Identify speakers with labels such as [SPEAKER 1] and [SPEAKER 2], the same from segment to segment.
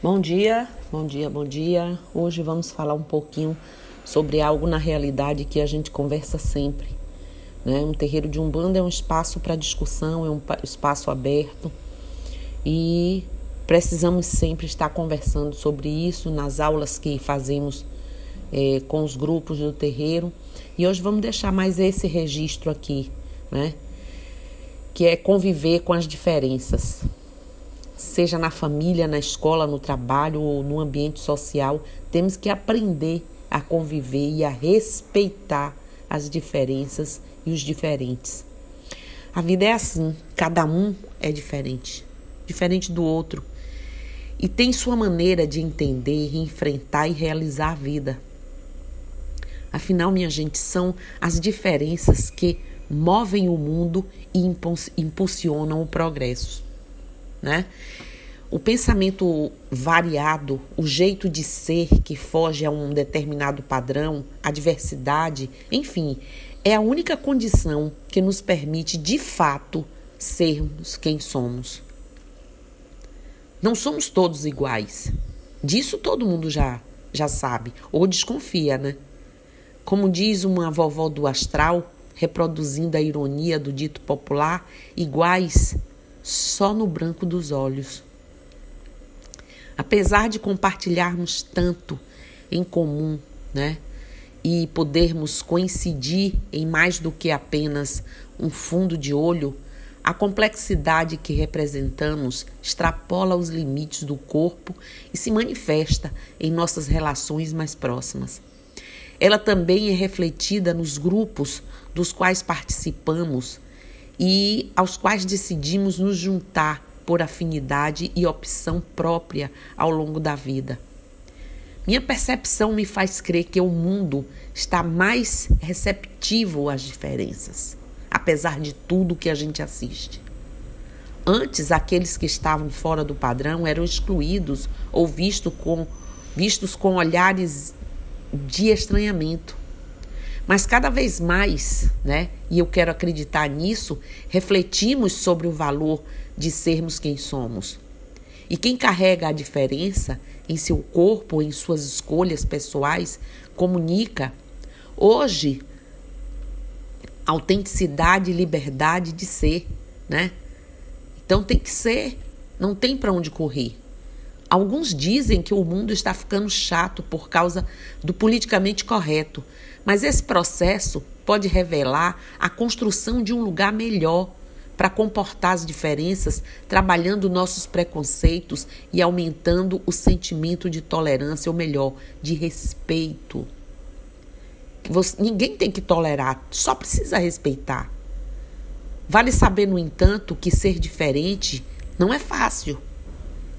[SPEAKER 1] Bom dia, bom dia, bom dia. Hoje vamos falar um pouquinho sobre algo na realidade que a gente conversa sempre. Né? Um terreiro de umbanda é um espaço para discussão, é um espaço aberto e precisamos sempre estar conversando sobre isso nas aulas que fazemos é, com os grupos do terreiro. E hoje vamos deixar mais esse registro aqui, né? Que é conviver com as diferenças seja na família, na escola, no trabalho ou no ambiente social, temos que aprender a conviver e a respeitar as diferenças e os diferentes. A vida é assim, cada um é diferente, diferente do outro, e tem sua maneira de entender, enfrentar e realizar a vida. Afinal, minha gente, são as diferenças que movem o mundo e impulsionam o progresso né? O pensamento variado, o jeito de ser que foge a um determinado padrão, a diversidade, enfim, é a única condição que nos permite de fato sermos quem somos. Não somos todos iguais. Disso todo mundo já já sabe ou desconfia, né? Como diz uma vovó do astral, reproduzindo a ironia do dito popular, iguais só no branco dos olhos. Apesar de compartilharmos tanto em comum, né? E podermos coincidir em mais do que apenas um fundo de olho, a complexidade que representamos extrapola os limites do corpo e se manifesta em nossas relações mais próximas. Ela também é refletida nos grupos dos quais participamos e aos quais decidimos nos juntar por afinidade e opção própria ao longo da vida. Minha percepção me faz crer que o mundo está mais receptivo às diferenças, apesar de tudo que a gente assiste. Antes, aqueles que estavam fora do padrão eram excluídos ou visto com, vistos com olhares de estranhamento. Mas cada vez mais, né, e eu quero acreditar nisso, refletimos sobre o valor de sermos quem somos. E quem carrega a diferença em seu corpo, em suas escolhas pessoais, comunica. Hoje, autenticidade e liberdade de ser, né? Então tem que ser, não tem para onde correr. Alguns dizem que o mundo está ficando chato por causa do politicamente correto, mas esse processo pode revelar a construção de um lugar melhor para comportar as diferenças, trabalhando nossos preconceitos e aumentando o sentimento de tolerância, ou melhor, de respeito. Você, ninguém tem que tolerar, só precisa respeitar. Vale saber, no entanto, que ser diferente não é fácil.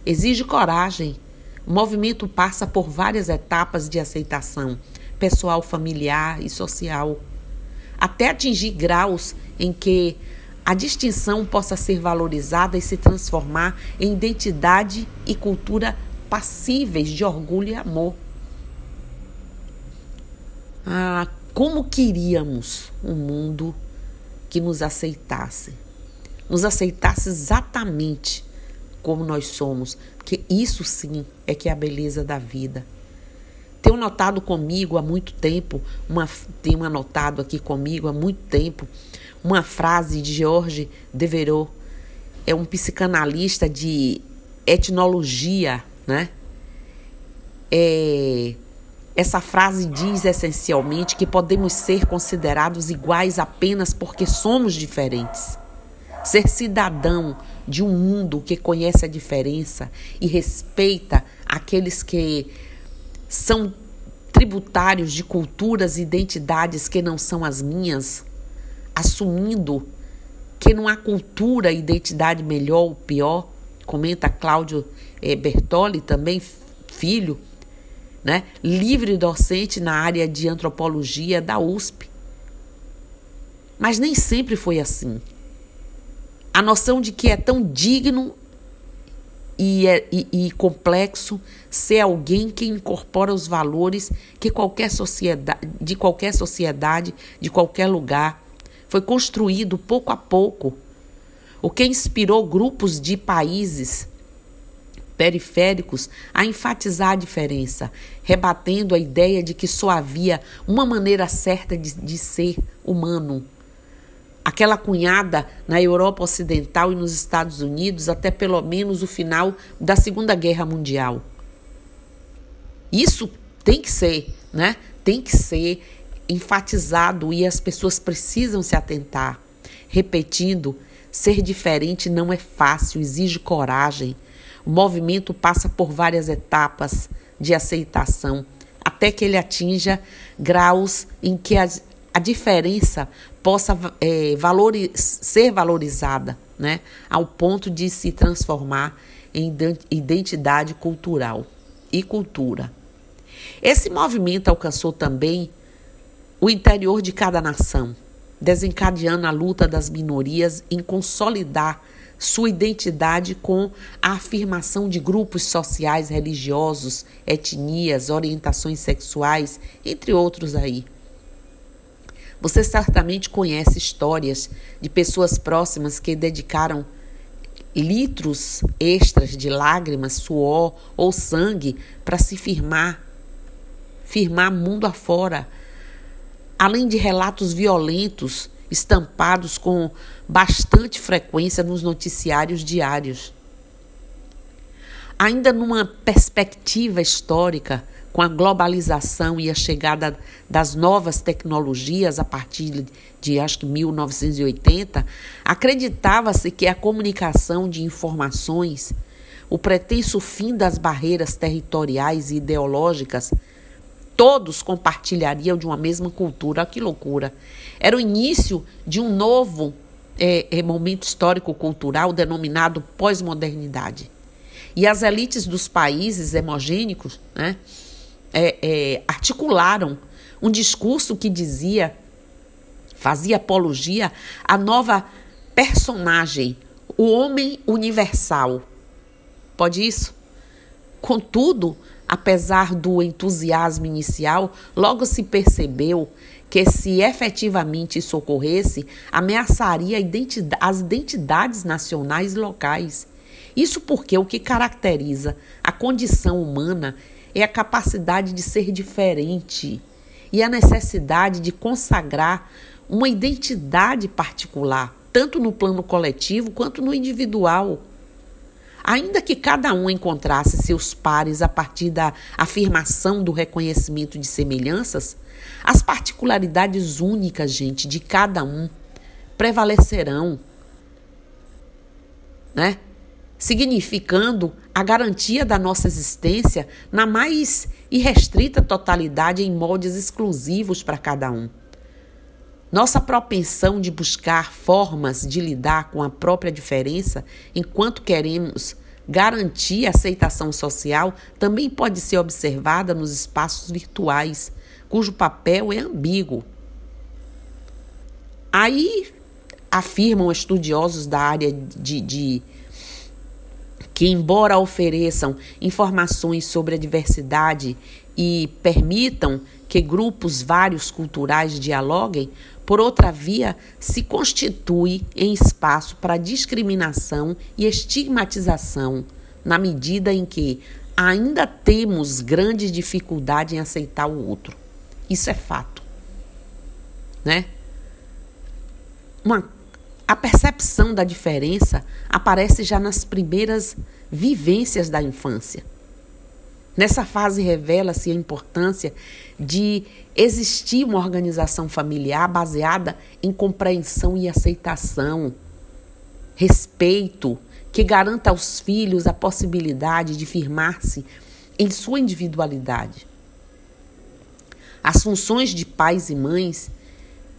[SPEAKER 1] Exige coragem. O movimento passa por várias etapas de aceitação pessoal, familiar e social, até atingir graus em que a distinção possa ser valorizada e se transformar em identidade e cultura passíveis de orgulho e amor. Ah, como queríamos um mundo que nos aceitasse, nos aceitasse exatamente como nós somos, porque isso sim é que é a beleza da vida. Tenho notado comigo há muito tempo, uma, tenho anotado aqui comigo há muito tempo, uma frase de George Devereux, é um psicanalista de etnologia, né? É, essa frase diz essencialmente que podemos ser considerados iguais apenas porque somos diferentes. Ser cidadão de um mundo que conhece a diferença e respeita aqueles que são tributários de culturas e identidades que não são as minhas, assumindo que não há cultura e identidade melhor ou pior, comenta Cláudio eh, Bertoli, também filho, né? livre docente na área de antropologia da USP. Mas nem sempre foi assim. A noção de que é tão digno e, é, e, e complexo ser alguém que incorpora os valores que qualquer sociedade, de qualquer sociedade, de qualquer lugar, foi construído pouco a pouco. O que inspirou grupos de países periféricos a enfatizar a diferença, rebatendo a ideia de que só havia uma maneira certa de, de ser humano. Aquela cunhada na Europa Ocidental e nos Estados Unidos até pelo menos o final da Segunda Guerra Mundial. Isso tem que ser, né? Tem que ser enfatizado e as pessoas precisam se atentar. Repetindo, ser diferente não é fácil, exige coragem o movimento passa por várias etapas de aceitação até que ele atinja graus em que a, a diferença possa é, ser valorizada, né, ao ponto de se transformar em identidade cultural e cultura. Esse movimento alcançou também o interior de cada nação, desencadeando a luta das minorias em consolidar sua identidade com a afirmação de grupos sociais, religiosos, etnias, orientações sexuais, entre outros aí. Você certamente conhece histórias de pessoas próximas que dedicaram litros extras de lágrimas, suor ou sangue para se firmar, firmar mundo afora, além de relatos violentos estampados com bastante frequência nos noticiários diários. Ainda numa perspectiva histórica, com a globalização e a chegada das novas tecnologias a partir de acho que 1980, acreditava-se que a comunicação de informações, o pretenso fim das barreiras territoriais e ideológicas, todos compartilhariam de uma mesma cultura. Que loucura! Era o início de um novo é, é, momento histórico-cultural denominado pós-modernidade. E as elites dos países hemogênicos né, é, é, articularam um discurso que dizia, fazia apologia à nova personagem, o homem universal. Pode isso? Contudo, apesar do entusiasmo inicial, logo se percebeu que, se efetivamente isso ocorresse, ameaçaria identidade, as identidades nacionais e locais. Isso porque o que caracteriza a condição humana é a capacidade de ser diferente e a necessidade de consagrar uma identidade particular, tanto no plano coletivo quanto no individual. Ainda que cada um encontrasse seus pares a partir da afirmação do reconhecimento de semelhanças, as particularidades únicas, gente, de cada um prevalecerão, né? Significando a garantia da nossa existência na mais irrestrita totalidade em moldes exclusivos para cada um. Nossa propensão de buscar formas de lidar com a própria diferença enquanto queremos garantir a aceitação social também pode ser observada nos espaços virtuais, cujo papel é ambíguo. Aí afirmam estudiosos da área de, de que, embora ofereçam informações sobre a diversidade e permitam que grupos vários culturais dialoguem, por outra via, se constitui em espaço para discriminação e estigmatização, na medida em que ainda temos grande dificuldade em aceitar o outro. Isso é fato. Né? Uma, a percepção da diferença aparece já nas primeiras vivências da infância. Nessa fase revela-se a importância de existir uma organização familiar baseada em compreensão e aceitação, respeito, que garanta aos filhos a possibilidade de firmar-se em sua individualidade. As funções de pais e mães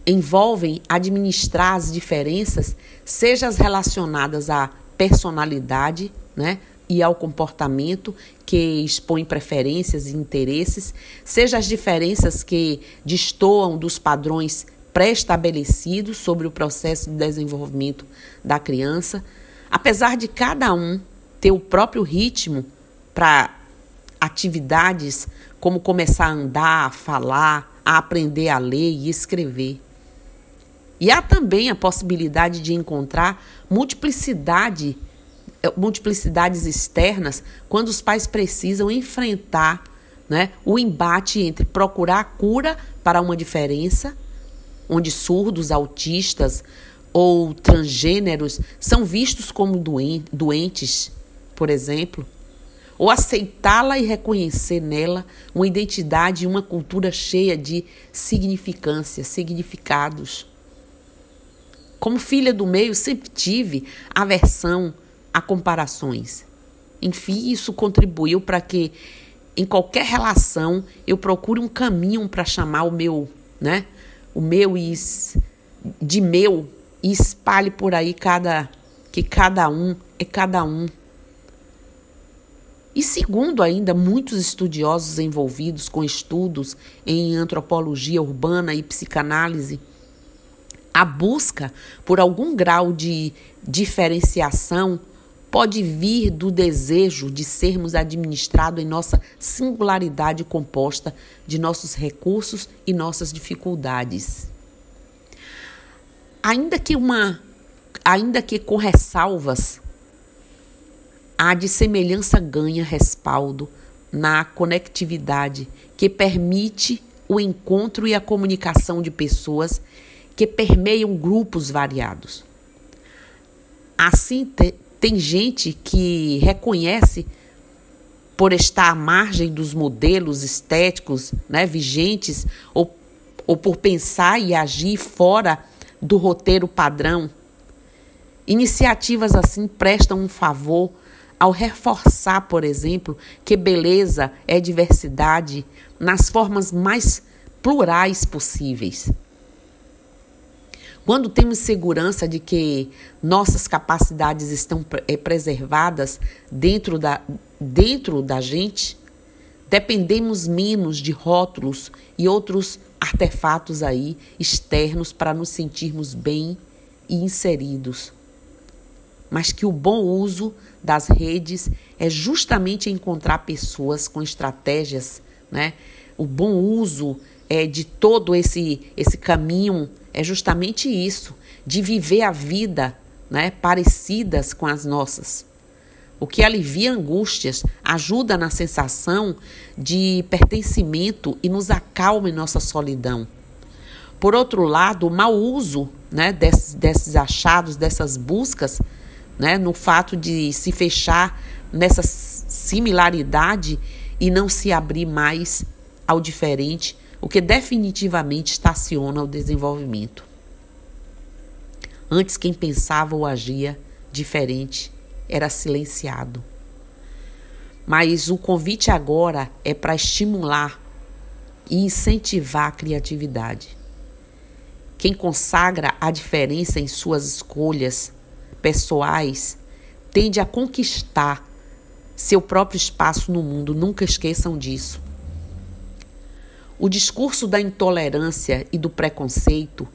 [SPEAKER 1] envolvem administrar as diferenças, seja as relacionadas à personalidade, né, e ao comportamento que expõe preferências e interesses, seja as diferenças que destoam dos padrões pré-estabelecidos sobre o processo de desenvolvimento da criança, apesar de cada um ter o próprio ritmo para atividades como começar a andar, a falar, a aprender a ler e escrever. E há também a possibilidade de encontrar multiplicidade eh, multiplicidades externas quando os pais precisam enfrentar né, o embate entre procurar a cura para uma diferença, onde surdos, autistas ou transgêneros são vistos como doentes, por exemplo, ou aceitá-la e reconhecer nela uma identidade e uma cultura cheia de significância, significados. Como filha do meio, sempre tive aversão a comparações. Enfim, isso contribuiu para que em qualquer relação eu procure um caminho para chamar o meu, né? O meu e de meu e espalhe por aí cada que cada um é cada um. E segundo ainda muitos estudiosos envolvidos com estudos em antropologia urbana e psicanálise, a busca por algum grau de diferenciação pode vir do desejo de sermos administrados em nossa singularidade composta de nossos recursos e nossas dificuldades. Ainda que uma ainda que com ressalvas a de semelhança ganha respaldo na conectividade que permite o encontro e a comunicação de pessoas que permeiam grupos variados. Assim, te, tem gente que reconhece, por estar à margem dos modelos estéticos né, vigentes, ou, ou por pensar e agir fora do roteiro padrão. Iniciativas assim prestam um favor ao reforçar, por exemplo, que beleza é diversidade nas formas mais plurais possíveis. Quando temos segurança de que nossas capacidades estão é, preservadas dentro da, dentro da gente, dependemos menos de rótulos e outros artefatos aí externos para nos sentirmos bem e inseridos mas que o bom uso das redes é justamente encontrar pessoas com estratégias, né? O bom uso é de todo esse esse caminho é justamente isso, de viver a vida, né, parecidas com as nossas. O que alivia angústias, ajuda na sensação de pertencimento e nos acalma em nossa solidão. Por outro lado, o mau uso né, desses, desses achados, dessas buscas, né, no fato de se fechar nessa similaridade e não se abrir mais ao diferente, o que definitivamente estaciona o desenvolvimento. Antes, quem pensava ou agia diferente era silenciado. Mas o convite agora é para estimular e incentivar a criatividade. Quem consagra a diferença em suas escolhas pessoais tende a conquistar seu próprio espaço no mundo. Nunca esqueçam disso. O discurso da intolerância e do preconceito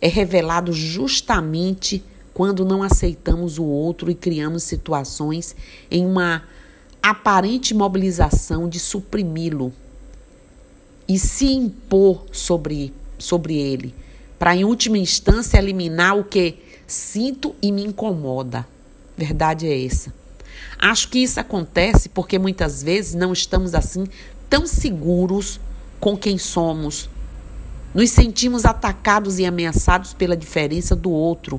[SPEAKER 1] é revelado justamente quando não aceitamos o outro e criamos situações em uma aparente mobilização de suprimi-lo e se impor sobre, sobre ele, para em última instância eliminar o que Sinto e me incomoda. Verdade é essa. Acho que isso acontece porque muitas vezes não estamos assim tão seguros com quem somos. Nos sentimos atacados e ameaçados pela diferença do outro,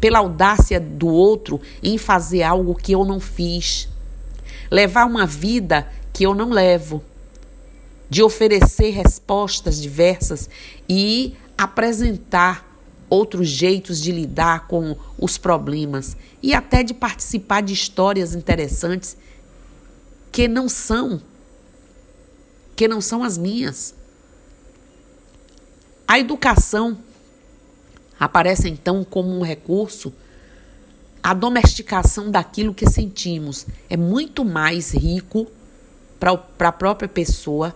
[SPEAKER 1] pela audácia do outro em fazer algo que eu não fiz, levar uma vida que eu não levo, de oferecer respostas diversas e apresentar outros jeitos de lidar com os problemas. E até de participar de histórias interessantes que não são que não são as minhas. A educação aparece então como um recurso a domesticação daquilo que sentimos é muito mais rico para a própria pessoa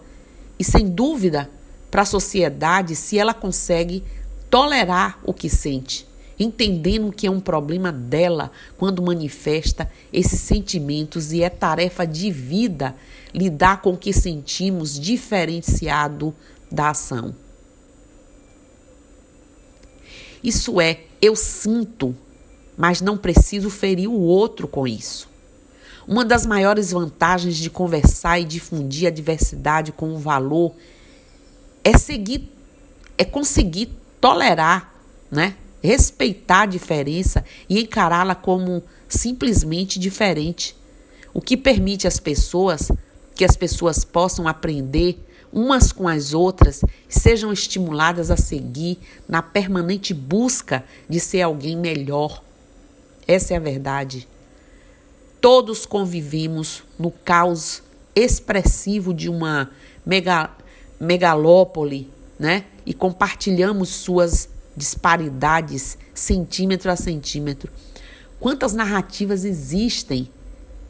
[SPEAKER 1] e, sem dúvida, para a sociedade se ela consegue tolerar o que sente, entendendo que é um problema dela quando manifesta esses sentimentos e é tarefa de vida lidar com o que sentimos diferenciado da ação. Isso é, eu sinto mas não preciso ferir o outro com isso. Uma das maiores vantagens de conversar e difundir a diversidade com valor é seguir, é conseguir tolerar, né? Respeitar a diferença e encará-la como simplesmente diferente, o que permite às pessoas que as pessoas possam aprender umas com as outras e sejam estimuladas a seguir na permanente busca de ser alguém melhor. Essa é a verdade. Todos convivemos no caos expressivo de uma mega, megalópole, né? E compartilhamos suas disparidades centímetro a centímetro. Quantas narrativas existem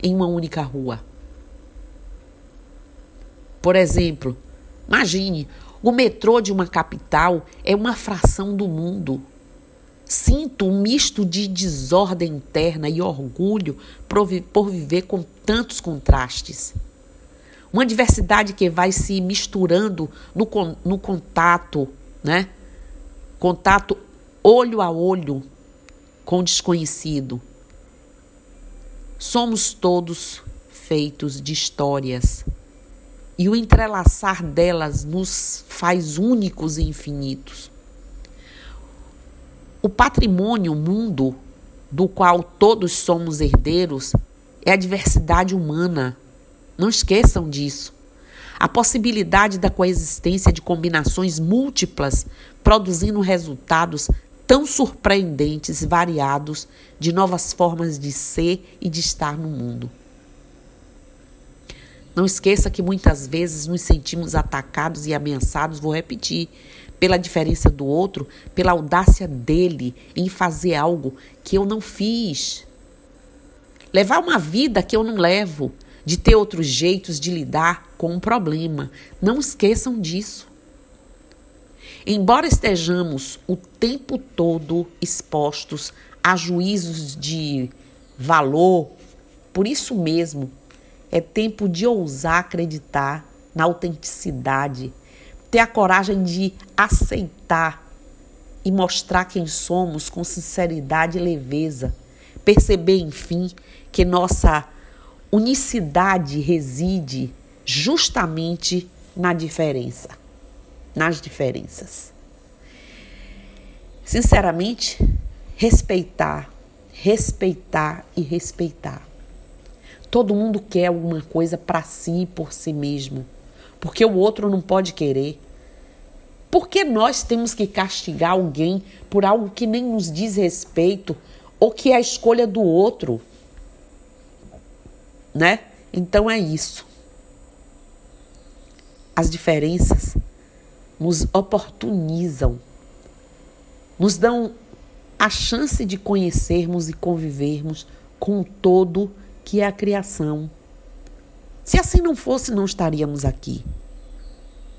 [SPEAKER 1] em uma única rua? Por exemplo, imagine, o metrô de uma capital é uma fração do mundo. Sinto um misto de desordem interna e orgulho por viver com tantos contrastes. Uma diversidade que vai se misturando no, no contato, né? Contato olho a olho com o desconhecido. Somos todos feitos de histórias e o entrelaçar delas nos faz únicos e infinitos. O patrimônio mundo do qual todos somos herdeiros é a diversidade humana. Não esqueçam disso. A possibilidade da coexistência de combinações múltiplas produzindo resultados tão surpreendentes, variados, de novas formas de ser e de estar no mundo. Não esqueça que muitas vezes nos sentimos atacados e ameaçados, vou repetir, pela diferença do outro, pela audácia dele em fazer algo que eu não fiz. Levar uma vida que eu não levo, de ter outros jeitos de lidar com um problema. Não esqueçam disso. Embora estejamos o tempo todo expostos a juízos de valor, por isso mesmo é tempo de ousar acreditar na autenticidade, ter a coragem de aceitar e mostrar quem somos com sinceridade e leveza. Perceber, enfim, que nossa unicidade reside justamente na diferença nas diferenças. Sinceramente, respeitar, respeitar e respeitar. Todo mundo quer alguma coisa para si e por si mesmo, porque o outro não pode querer. Por que nós temos que castigar alguém por algo que nem nos diz respeito ou que é a escolha do outro? Né? Então é isso. As diferenças nos oportunizam, nos dão a chance de conhecermos e convivermos com o todo que é a criação. Se assim não fosse, não estaríamos aqui.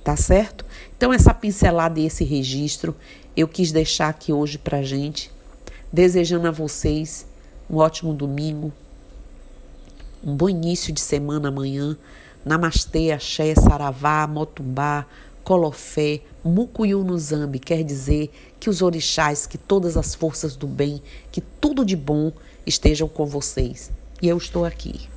[SPEAKER 1] Tá certo? Então, essa pincelada e esse registro eu quis deixar aqui hoje pra gente, desejando a vocês um ótimo domingo, um bom início de semana amanhã. Namastê, axé, saravá, motumbá, Colofé, Mucuyu no Zambi, quer dizer que os orixás, que todas as forças do bem, que tudo de bom estejam com vocês. E eu estou aqui.